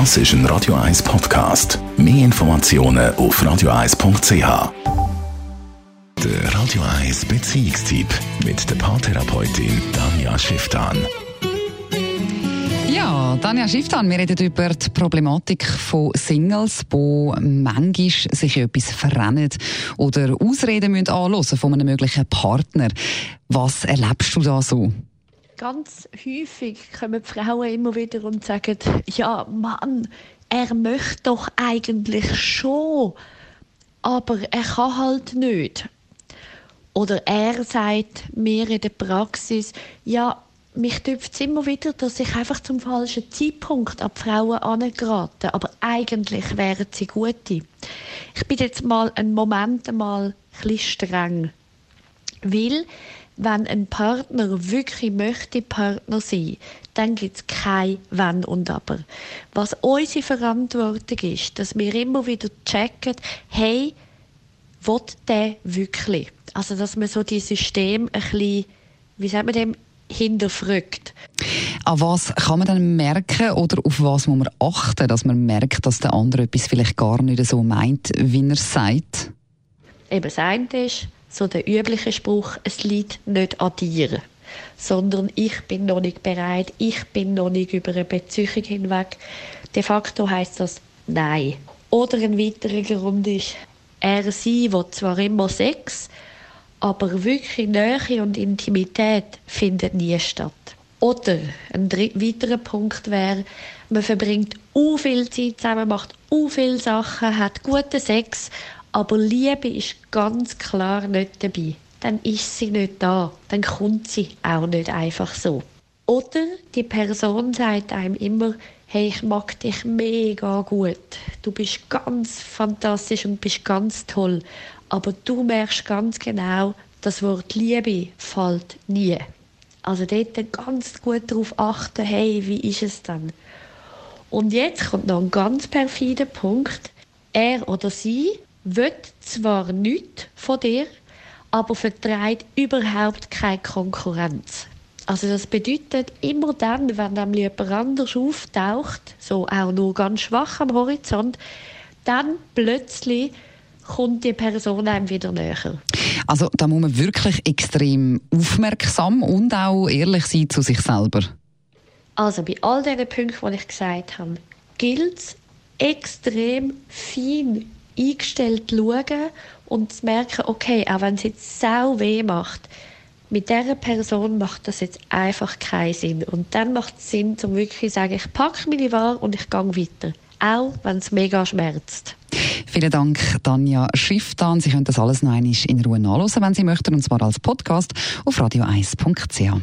Das ist ein Radio 1 Podcast. Mehr Informationen auf radio1.ch. Der Radio 1 Beziehungstyp mit der Paartherapeutin Danja Schifftan. Ja, Danja Schifftan, wir reden über die Problematik von Singles, die manchmal sich etwas verrennen oder Ausreden müssen von einem möglichen Partner. Was erlebst du da so? Ganz häufig kommen die Frauen immer wieder und sagen, ja, Mann, er möchte doch eigentlich schon, aber er kann halt nicht. Oder er sagt mir in der Praxis, ja, mich tüpft es immer wieder, dass ich einfach zum falschen Zeitpunkt an die Frauen angerate. Aber eigentlich wären sie gute. Ich bin jetzt mal einen Moment einmal ein streng. Weil, wenn ein Partner wirklich möchte Partner sein, dann gibt es kein Wenn und Aber. Was unsere Verantwortung ist, dass wir immer wieder checken, hey, will der wirklich? Also, dass man so die System ein bisschen, wie sagt man dem, hinterfragt. An was kann man dann merken oder auf was muss man achten, dass man merkt, dass der andere etwas vielleicht gar nicht so meint, wie er sagt? Eben das eine ist so der übliche Spruch, es liegt nicht an dir, sondern ich bin noch nicht bereit, ich bin noch nicht über eine Beziehung hinweg. De facto heißt das Nein. Oder ein weiterer Grund ist, er, sie will zwar immer Sex, aber wirklich Nähe und Intimität findet nie statt. Oder ein weiterer Punkt wäre, man verbringt u viel Zeit zusammen, macht u viele Sachen, hat guten Sex, aber Liebe ist ganz klar nicht dabei. Dann ist sie nicht da, dann kommt sie auch nicht einfach so. Oder die Person sagt einem immer, hey, ich mag dich mega gut. Du bist ganz fantastisch und bist ganz toll. Aber du merkst ganz genau, das Wort Liebe fällt nie. Also dort ganz gut darauf achten, hey, wie ist es dann? Und jetzt kommt noch ein ganz perfider Punkt. Er oder sie wird zwar nichts von dir, aber vertreibt überhaupt keine Konkurrenz. Also das bedeutet, immer dann, wenn nämlich jemand anders auftaucht, so auch nur ganz schwach am Horizont, dann plötzlich kommt die Person einem wieder näher. Also da muss man wirklich extrem aufmerksam und auch ehrlich sein zu sich selber. Also bei all diesen Punkten, die ich gesagt habe, gilt es extrem fein eingestellt schauen und zu merken, okay, auch wenn es jetzt sau weh macht, mit dieser Person macht das jetzt einfach keinen Sinn. Und dann macht es Sinn, um wirklich zu sagen, ich packe meine Ware und ich gehe weiter. Auch wenn es mega schmerzt. Vielen Dank, Tanja Schifftan. Sie können das alles noch einmal in Ruhe nachlesen, wenn Sie möchten, und zwar als Podcast auf radio1.ch.